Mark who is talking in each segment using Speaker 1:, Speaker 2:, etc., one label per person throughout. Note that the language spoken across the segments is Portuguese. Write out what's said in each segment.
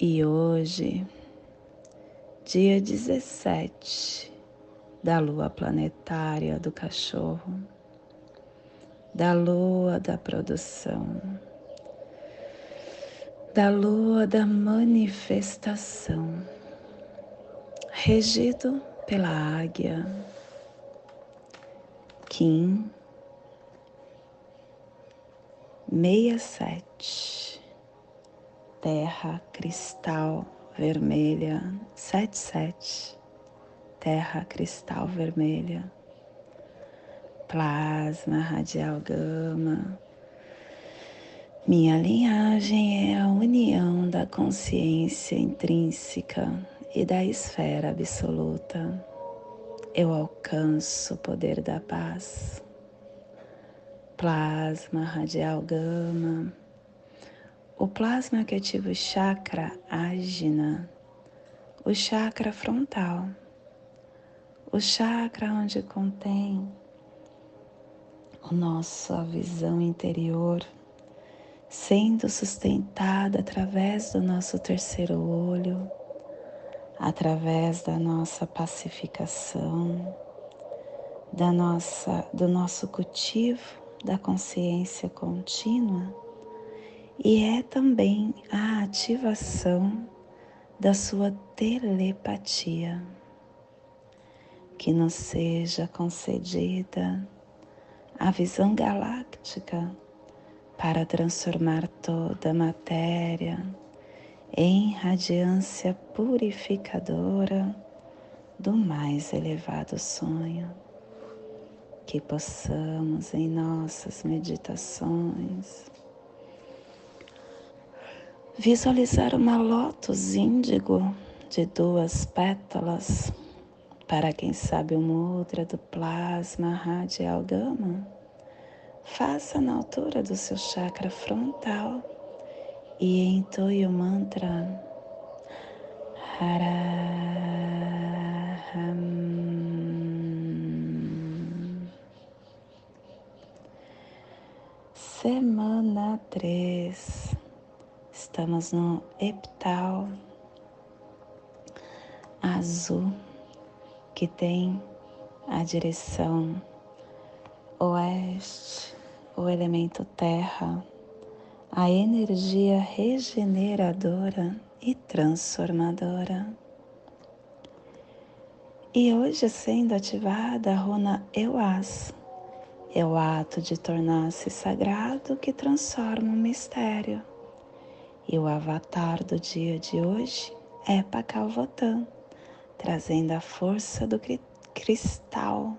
Speaker 1: e hoje, dia 17 da lua planetária do cachorro, da lua da produção, da lua da manifestação, regido pela águia, Kim 67 terra cristal vermelha 77, terra cristal vermelha, plasma radial gama. Minha linhagem é a união da consciência intrínseca e da esfera absoluta. Eu alcanço o poder da paz. Plasma radial gama o plasma que ativa o chakra ágina, o chakra frontal, o chakra onde contém a nossa visão interior, sendo sustentada através do nosso terceiro olho, através da nossa pacificação, da nossa, do nosso cultivo da consciência contínua e é também a ativação da sua telepatia. Que nos seja concedida a visão galáctica para transformar toda a matéria em radiância purificadora do mais elevado sonho. Que possamos em nossas meditações Visualizar uma lótus índigo de duas pétalas, para quem sabe o mudra do plasma radial gama, faça na altura do seu chakra frontal e entoie o mantra. Haraham. Semana 3 Estamos no epital azul que tem a direção oeste, o elemento terra, a energia regeneradora e transformadora. E hoje sendo ativada a runa Euaz, é o ato de tornar-se sagrado que transforma o mistério e o avatar do dia de hoje é Pacalvotan, trazendo a força do cristal.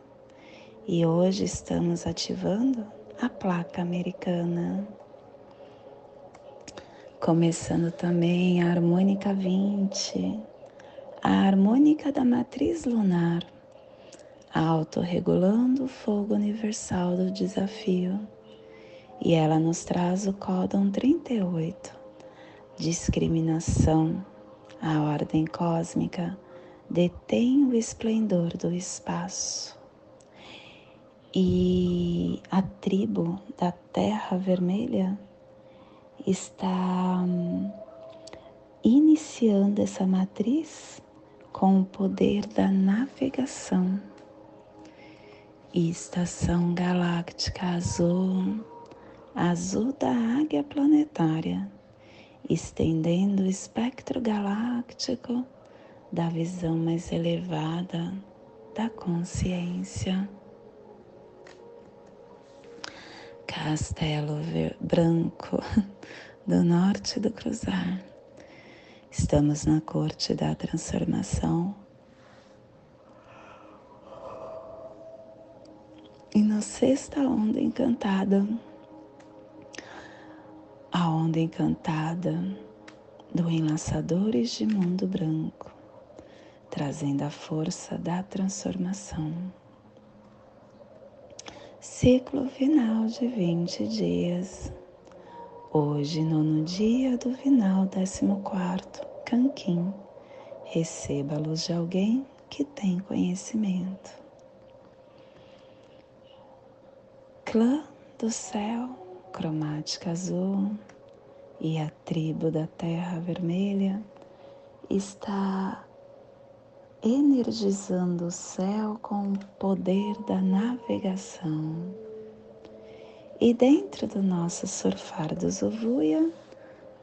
Speaker 1: E hoje estamos ativando a placa americana. Começando também a harmônica 20, a harmônica da matriz lunar, autorregulando o fogo universal do desafio. E ela nos traz o códon 38 discriminação, a ordem cósmica detém o esplendor do espaço. E a tribo da Terra Vermelha está hum, iniciando essa matriz com o poder da navegação. E estação galáctica azul, azul da águia planetária estendendo o espectro galáctico da visão mais elevada da consciência. Castelo Branco do norte do Cruzar. Estamos na corte da transformação. E na sexta onda encantada a onda encantada do Enlaçadores de Mundo Branco, trazendo a força da transformação. Ciclo final de 20 dias. Hoje, nono dia do final, décimo quarto, Canquim. Receba a luz de alguém que tem conhecimento. Clã do céu, cromática azul, e a tribo da terra vermelha está energizando o céu com o poder da navegação. E dentro do nosso surfar do Zovuia,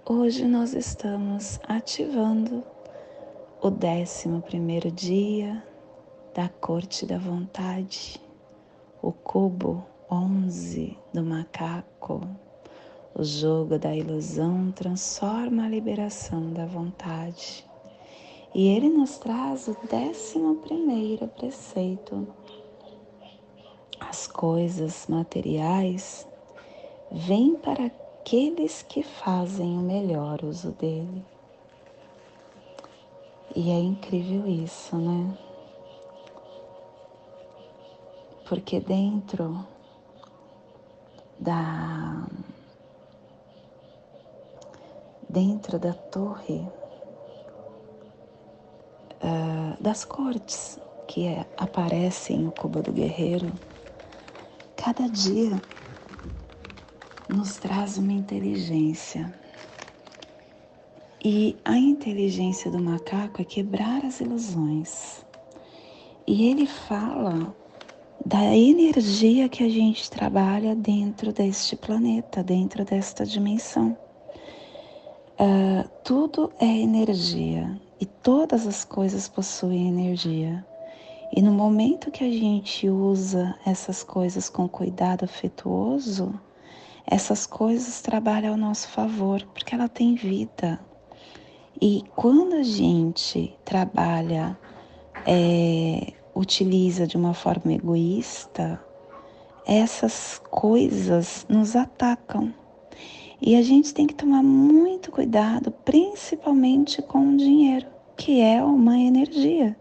Speaker 1: hoje nós estamos ativando o décimo primeiro dia da corte da vontade, o cubo 11 do macaco. O jogo da ilusão transforma a liberação da vontade. E ele nos traz o décimo primeiro preceito. As coisas materiais vêm para aqueles que fazem o melhor uso dele. E é incrível isso, né? Porque dentro da dentro da torre uh, das cortes que é, aparecem no cubo do guerreiro, cada dia nos traz uma inteligência. E a inteligência do macaco é quebrar as ilusões. E ele fala da energia que a gente trabalha dentro deste planeta, dentro desta dimensão. Uh, tudo é energia e todas as coisas possuem energia. E no momento que a gente usa essas coisas com cuidado afetuoso, essas coisas trabalham ao nosso favor, porque ela tem vida. E quando a gente trabalha, é, utiliza de uma forma egoísta, essas coisas nos atacam. E a gente tem que tomar muito cuidado, principalmente com o dinheiro, que é uma energia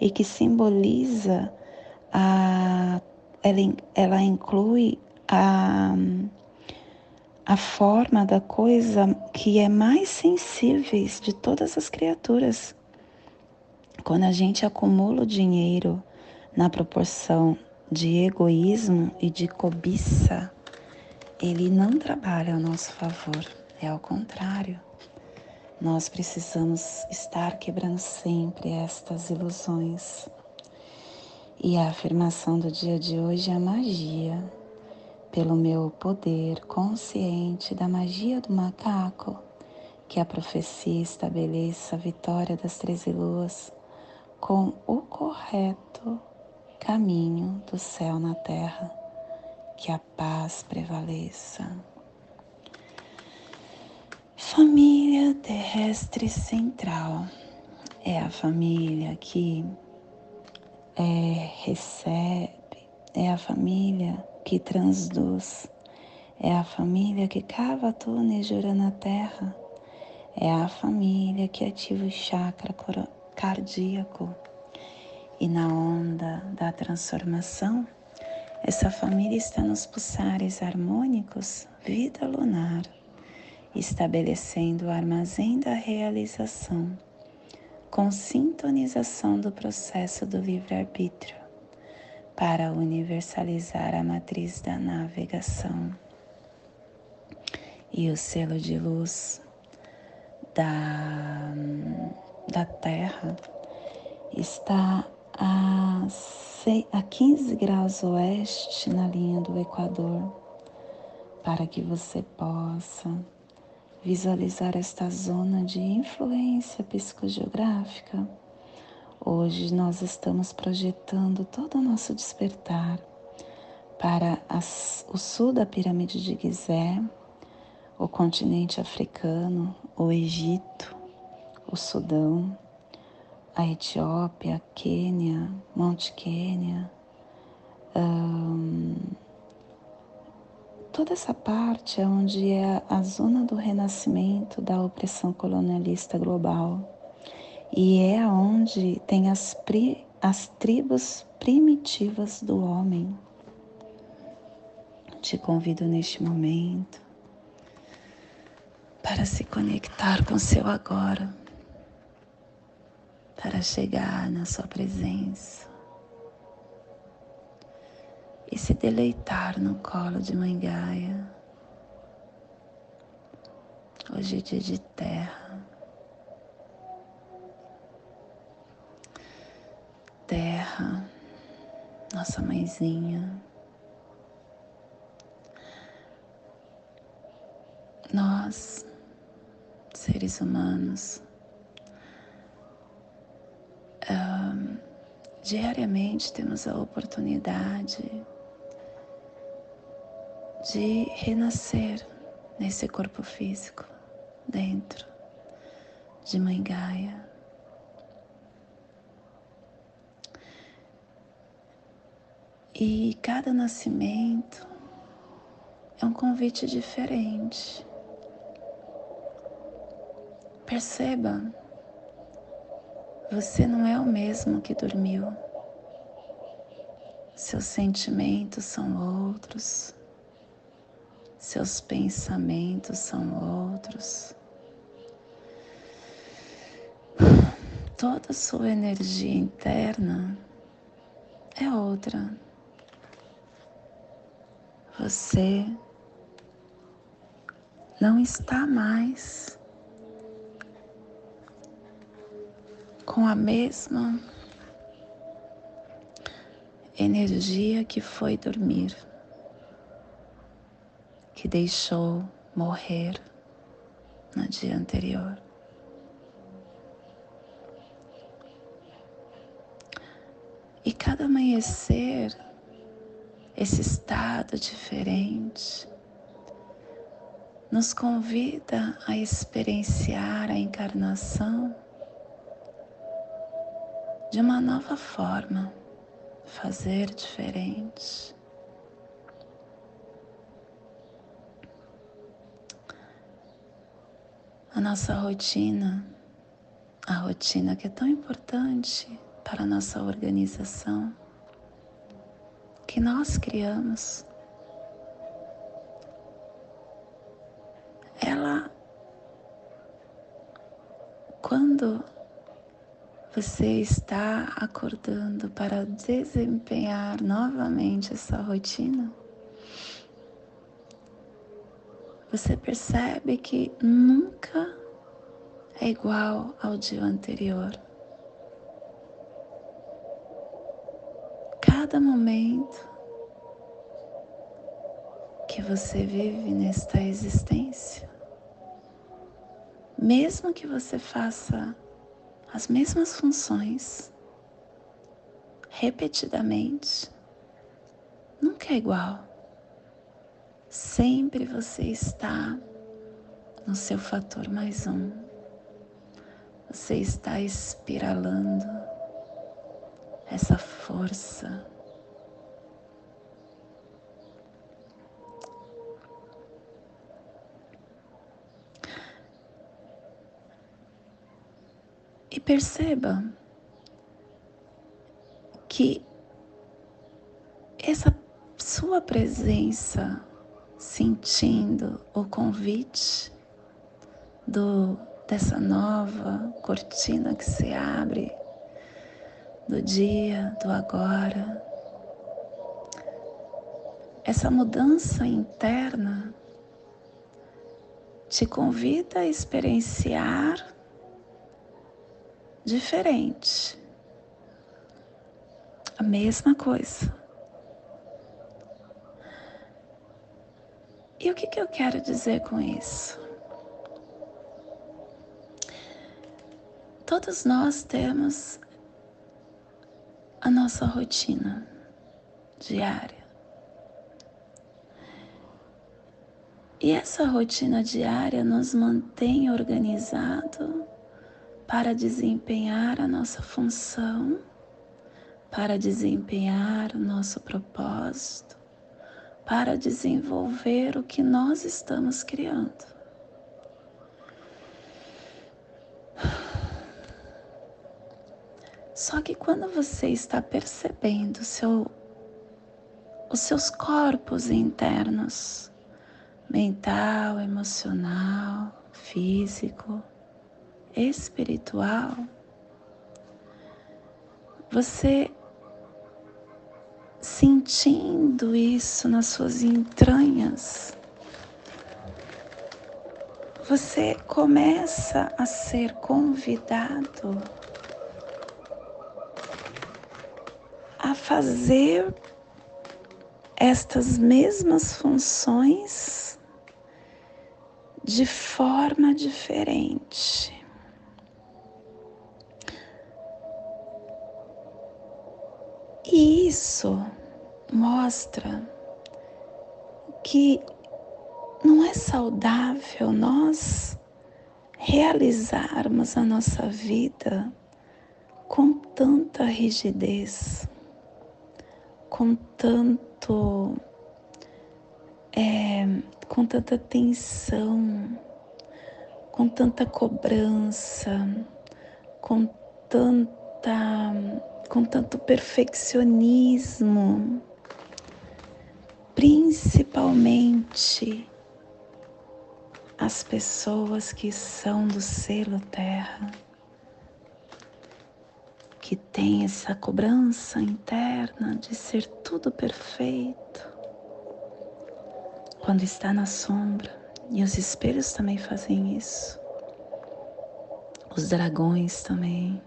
Speaker 1: e que simboliza a. Ela, ela inclui a, a forma da coisa que é mais sensíveis de todas as criaturas. Quando a gente acumula o dinheiro na proporção de egoísmo e de cobiça, ele não trabalha ao nosso favor, é ao contrário. Nós precisamos estar quebrando sempre estas ilusões. E a afirmação do dia de hoje é a magia. Pelo meu poder consciente da magia do macaco, que a profecia estabeleça a vitória das treze luas com o correto caminho do céu na terra que a paz prevaleça. Família terrestre central é a família que é, recebe, é a família que transduz, é a família que cava túneis de na terra, é a família que ativa o chakra cardíaco e na onda da transformação essa família está nos pulsares harmônicos vida lunar, estabelecendo o armazém da realização, com sintonização do processo do livre-arbítrio, para universalizar a matriz da navegação. E o selo de luz da, da Terra está a, a 15 graus oeste na linha do Equador, para que você possa visualizar esta zona de influência psicogeográfica. Hoje nós estamos projetando todo o nosso despertar para as, o sul da pirâmide de Gizé, o continente africano, o Egito, o Sudão, a Etiópia, a Quênia, Monte Quênia, toda essa parte é onde é a zona do renascimento da opressão colonialista global e é onde tem as, pri, as tribos primitivas do homem. Te convido neste momento para se conectar com seu agora, para chegar na sua presença e se deleitar no colo de Mãe Gaia. Hoje é dia de terra. Terra, nossa mãezinha. Nós, seres humanos, diariamente temos a oportunidade de renascer nesse corpo físico, dentro de Mãe Gaia. E cada nascimento é um convite diferente. Perceba, você não é o mesmo que dormiu. Seus sentimentos são outros seus pensamentos são outros. Toda sua energia interna é outra. Você não está mais com a mesma energia que foi dormir que deixou morrer no dia anterior. E cada amanhecer, esse estado diferente, nos convida a experienciar a encarnação de uma nova forma, fazer diferente. a nossa rotina, a rotina que é tão importante para a nossa organização, que nós criamos, ela, quando você está acordando para desempenhar novamente essa rotina, você percebe que nunca é igual ao dia anterior. Cada momento que você vive nesta existência, mesmo que você faça as mesmas funções repetidamente, nunca é igual. Sempre você está no seu fator mais um. Você está espiralando essa força. E perceba que essa sua presença sentindo o convite do dessa nova cortina que se abre do dia, do agora. Essa mudança interna te convida a experienciar diferente. A mesma coisa. E o que, que eu quero dizer com isso? Todos nós temos a nossa rotina diária. E essa rotina diária nos mantém organizado para desempenhar a nossa função, para desempenhar o nosso propósito, para desenvolver o que nós estamos criando. Só que quando você está percebendo seu, os seus corpos internos, mental, emocional, físico, espiritual, você sentindo isso nas suas entranhas, você começa a ser convidado a fazer estas mesmas funções de forma diferente. E isso mostra que não é saudável nós realizarmos a nossa vida com tanta rigidez, com tanto é, com tanta tensão, com tanta cobrança, com tanta com tanto perfeccionismo, principalmente as pessoas que são do selo terra, que tem essa cobrança interna de ser tudo perfeito, quando está na sombra, e os espelhos também fazem isso, os dragões também.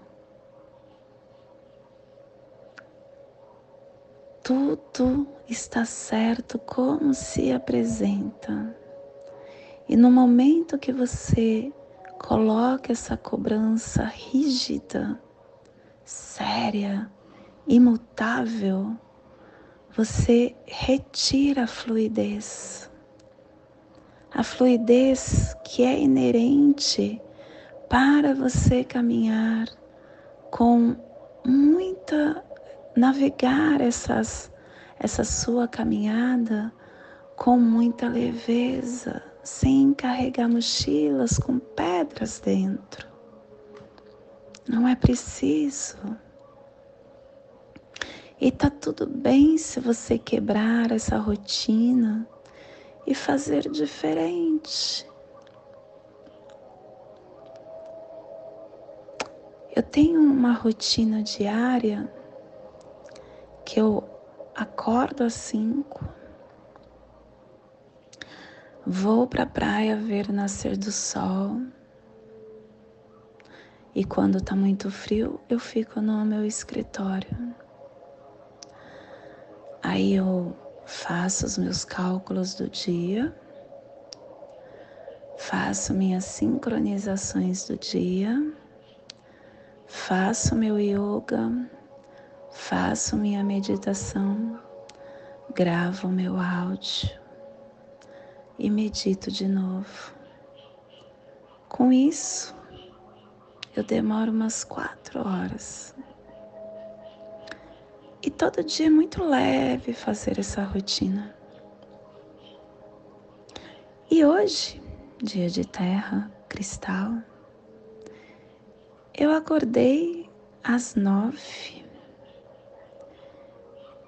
Speaker 1: Tudo está certo como se apresenta. E no momento que você coloca essa cobrança rígida, séria, imutável, você retira a fluidez. A fluidez que é inerente para você caminhar com muita navegar essas, essa sua caminhada com muita leveza, sem carregar mochilas com pedras dentro. Não é preciso. E tá tudo bem se você quebrar essa rotina e fazer diferente. Eu tenho uma rotina diária que eu acordo às cinco, vou para a praia ver o nascer do sol. E quando está muito frio, eu fico no meu escritório. Aí eu faço os meus cálculos do dia, faço minhas sincronizações do dia, faço meu yoga faço minha meditação, gravo meu áudio e medito de novo. Com isso, eu demoro umas quatro horas. E todo dia é muito leve fazer essa rotina. E hoje, dia de terra, cristal, eu acordei às nove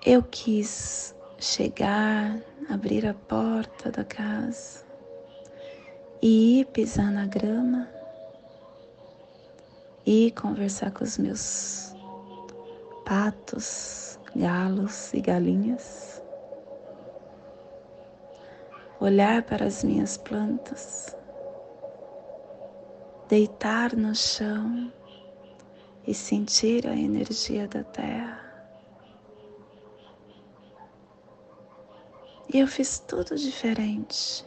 Speaker 1: eu quis chegar, abrir a porta da casa e ir pisar na grama e conversar com os meus patos, galos e galinhas. Olhar para as minhas plantas, deitar no chão e sentir a energia da terra. E eu fiz tudo diferente.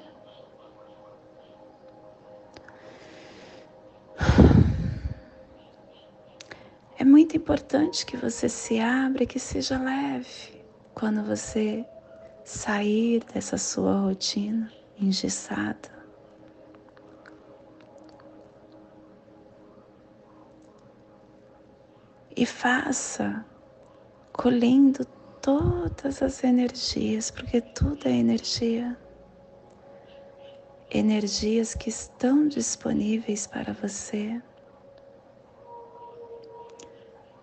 Speaker 1: É muito importante que você se abra e que seja leve quando você sair dessa sua rotina engessada. E faça colhendo todas as energias, porque tudo é energia. Energias que estão disponíveis para você.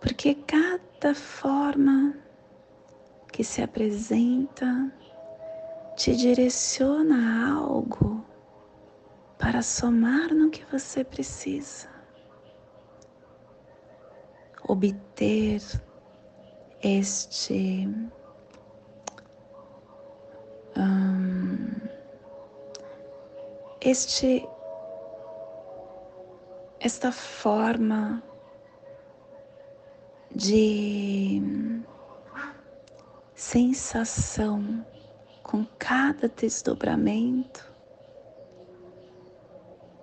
Speaker 1: Porque cada forma que se apresenta te direciona a algo para somar no que você precisa. Obter este um, este esta forma de sensação com cada desdobramento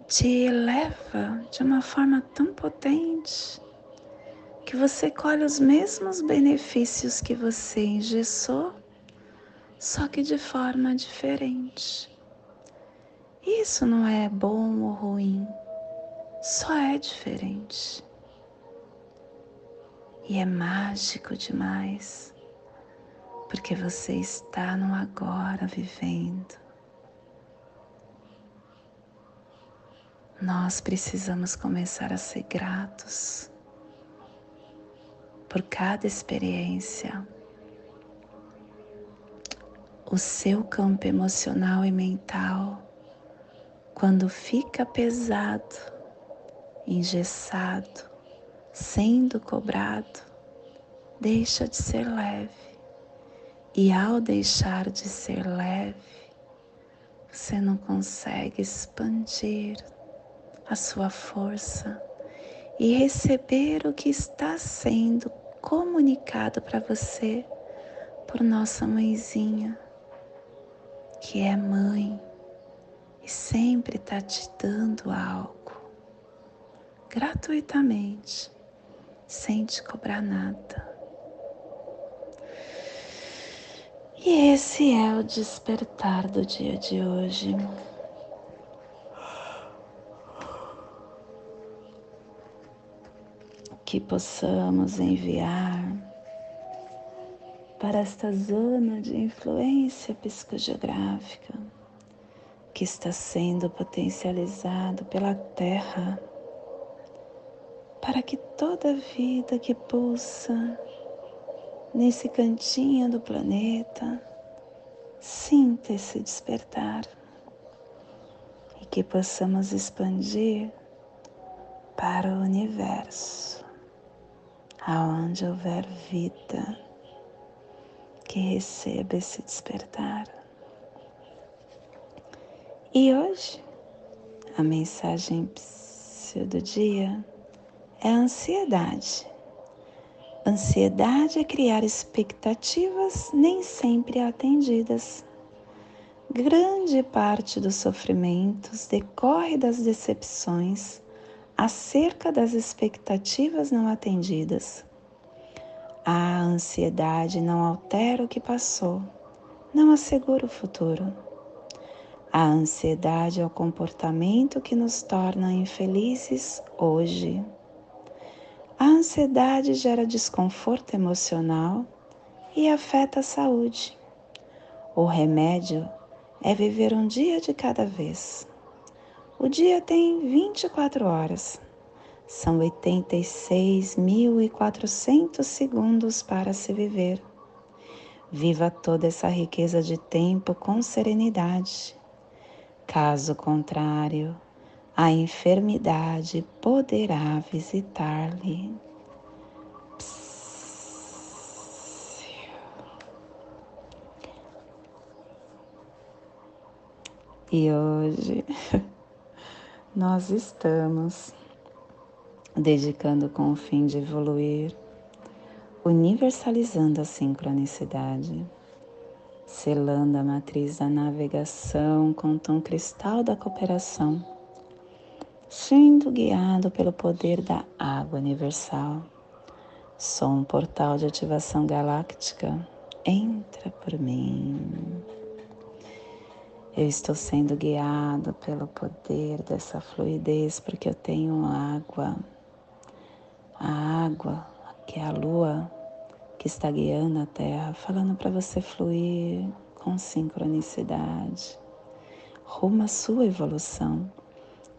Speaker 1: te eleva de uma forma tão potente que você colhe os mesmos benefícios que você engessou, só que de forma diferente. Isso não é bom ou ruim, só é diferente. E é mágico demais, porque você está no agora vivendo. Nós precisamos começar a ser gratos por cada experiência. O seu campo emocional e mental, quando fica pesado, engessado, sendo cobrado, deixa de ser leve. E ao deixar de ser leve, você não consegue expandir a sua força e receber o que está sendo comunicado para você por nossa mãezinha, que é mãe e sempre está te dando algo gratuitamente, sem te cobrar nada. E esse é o despertar do dia de hoje. Que possamos enviar para esta zona de influência psicogeográfica que está sendo potencializado pela Terra, para que toda vida que pulsa nesse cantinho do planeta sinta esse despertar e que possamos expandir para o universo aonde houver vida, que receba esse despertar. E hoje, a mensagem do dia é a ansiedade. Ansiedade é criar expectativas nem sempre atendidas. Grande parte dos sofrimentos decorre das decepções acerca das expectativas não atendidas. A ansiedade não altera o que passou, não assegura o futuro. A ansiedade é o comportamento que nos torna infelizes hoje. A ansiedade gera desconforto emocional e afeta a saúde. O remédio é viver um dia de cada vez. O dia tem 24 horas. São 86.400 segundos para se viver. Viva toda essa riqueza de tempo com serenidade. Caso contrário, a enfermidade poderá visitar-lhe. E hoje nós estamos dedicando com o fim de evoluir, universalizando a sincronicidade, selando a matriz da navegação com o tom cristal da cooperação, sendo guiado pelo poder da água universal. Sou um portal de ativação galáctica. Entra por mim. Eu estou sendo guiado pelo poder dessa fluidez, porque eu tenho água. A água, que é a lua, que está guiando a Terra, falando para você fluir com sincronicidade, rumo à sua evolução.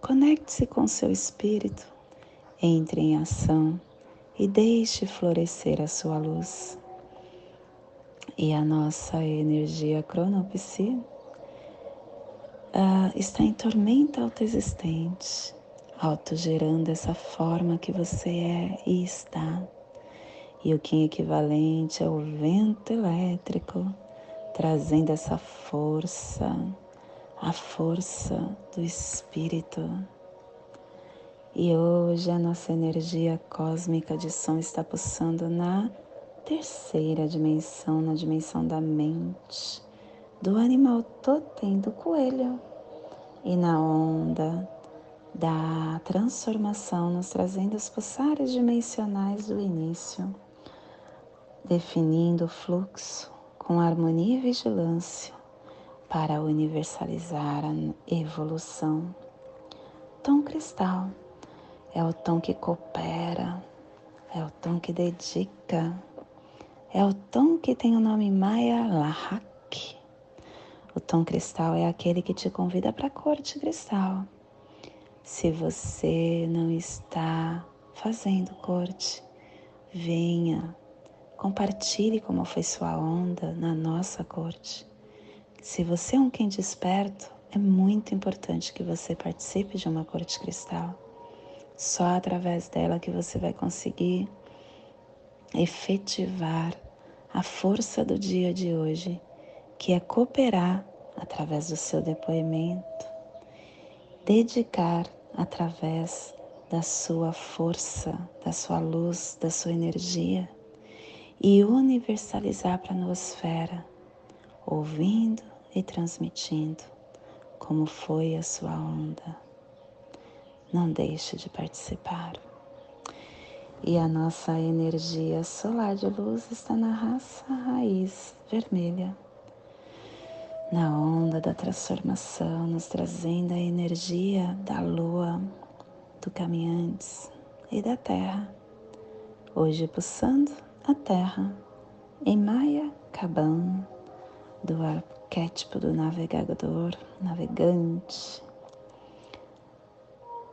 Speaker 1: Conecte-se com seu espírito, entre em ação e deixe florescer a sua luz. E a nossa energia cronopsi uh, está em tormenta autoexistente, autogerando essa forma que você é e está. E o Kim equivalente é o vento elétrico, trazendo essa força, a força do Espírito. E hoje a nossa energia cósmica de som está pulsando na terceira dimensão, na dimensão da mente, do animal totem do coelho e na onda da transformação, nos trazendo os pulsares dimensionais do início, definindo o fluxo com harmonia e vigilância para universalizar a evolução. Tom cristal é o tom que coopera, é o tom que dedica, é o tom que tem o nome Maya Lahak o tom cristal é aquele que te convida para a corte cristal. Se você não está fazendo corte, venha, compartilhe como foi sua onda na nossa corte. Se você é um quem desperto, é muito importante que você participe de uma corte cristal. Só através dela que você vai conseguir efetivar a força do dia de hoje que é cooperar através do seu depoimento, dedicar através da sua força, da sua luz, da sua energia e universalizar para a noosfera, ouvindo e transmitindo como foi a sua onda. Não deixe de participar. E a nossa energia solar de luz está na raça raiz vermelha na onda da transformação, nos trazendo a energia da lua, do caminhantes e da terra. Hoje pulsando a terra em Maya Kaban, do arquétipo do navegador, navegante.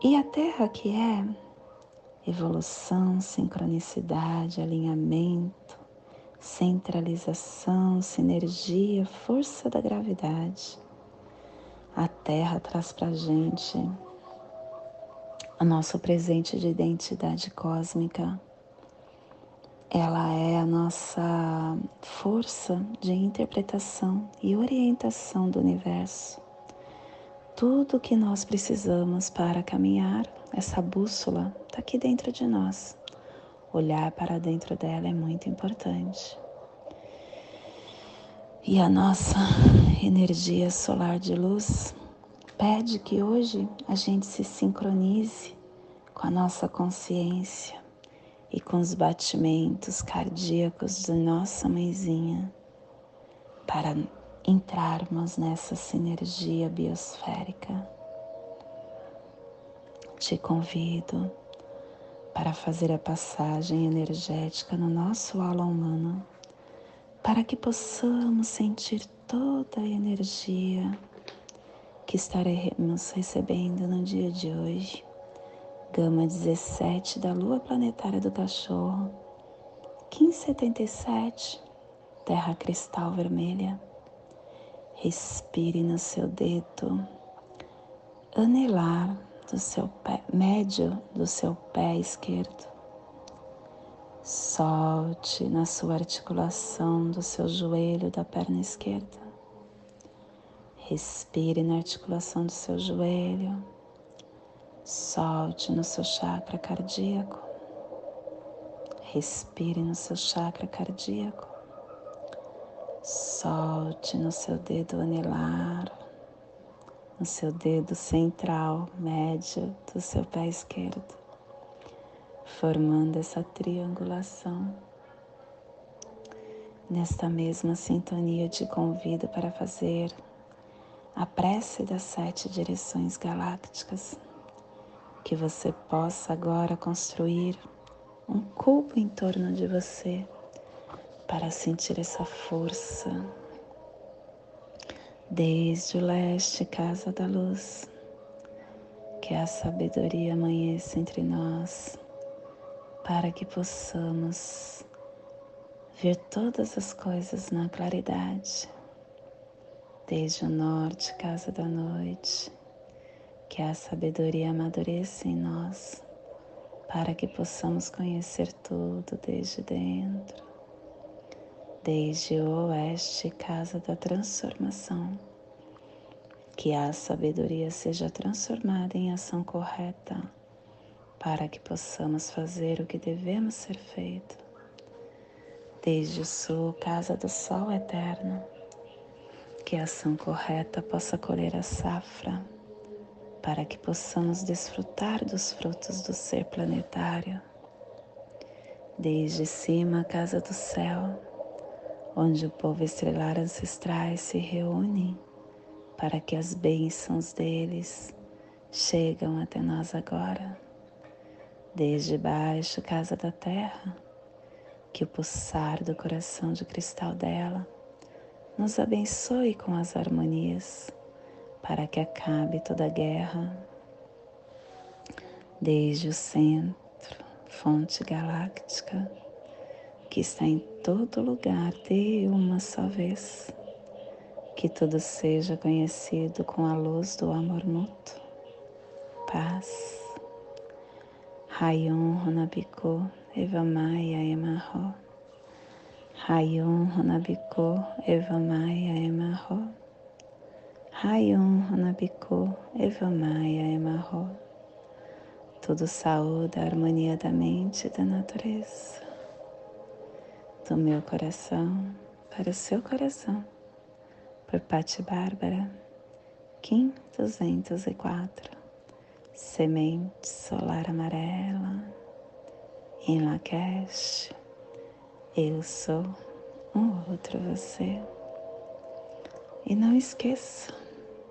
Speaker 1: E a terra que é evolução, sincronicidade, alinhamento, centralização, sinergia, força da gravidade. A Terra traz para gente o nosso presente de identidade cósmica. Ela é a nossa força de interpretação e orientação do universo. Tudo que nós precisamos para caminhar, essa bússola está aqui dentro de nós. Olhar para dentro dela é muito importante. E a nossa energia solar de luz pede que hoje a gente se sincronize com a nossa consciência e com os batimentos cardíacos de nossa mãezinha para entrarmos nessa sinergia biosférica. Te convido para fazer a passagem energética no nosso aula humano, para que possamos sentir toda a energia que estaremos recebendo no dia de hoje. Gama 17 da Lua Planetária do Cachorro, 1577, Terra Cristal Vermelha. Respire no seu dedo, anelar do seu pé, médio do seu pé esquerdo. Solte na sua articulação do seu joelho da perna esquerda. Respire na articulação do seu joelho. Solte no seu chakra cardíaco. Respire no seu chakra cardíaco. Solte no seu dedo anelar no seu dedo central, médio do seu pé esquerdo, formando essa triangulação. Nesta mesma sintonia, te convido para fazer a prece das sete direções galácticas, que você possa agora construir um cubo em torno de você, para sentir essa força. Desde o leste, casa da luz, que a sabedoria amanheça entre nós, para que possamos ver todas as coisas na claridade. Desde o norte, casa da noite, que a sabedoria amadureça em nós, para que possamos conhecer tudo desde dentro desde o oeste, casa da transformação. Que a sabedoria seja transformada em ação correta, para que possamos fazer o que devemos ser feito. Desde o sul, casa do sol eterno, que a ação correta possa colher a safra, para que possamos desfrutar dos frutos do ser planetário. Desde cima, casa do céu, onde o povo estrelar ancestrais se reúne para que as bênçãos deles chegam até nós agora. Desde baixo, casa da terra, que o pulsar do coração de cristal dela nos abençoe com as harmonias para que acabe toda a guerra. Desde o centro, fonte galáctica, que está em todo lugar de uma só vez. Que tudo seja conhecido com a luz do amor mútuo. Paz. Rayon Honabiku Evamaya Emarro. Rayon Honabiku Evamaya Emarro. Rayon Honabiku Evamaya Emarro. Tudo saúde a harmonia da mente e da natureza do meu coração para o seu coração, por Patti Bárbara, Kim 204, Semente Solar Amarela, em Lakesh, eu sou um outro você. E não esqueça,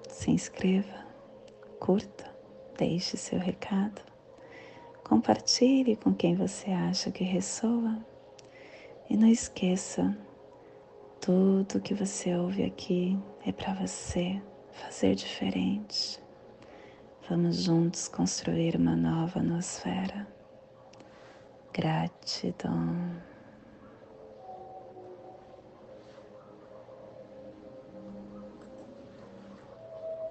Speaker 1: se inscreva, curta, deixe seu recado, compartilhe com quem você acha que ressoa e não esqueça, tudo que você ouve aqui é para você fazer diferente. Vamos juntos construir uma nova nosfera. Gratidão.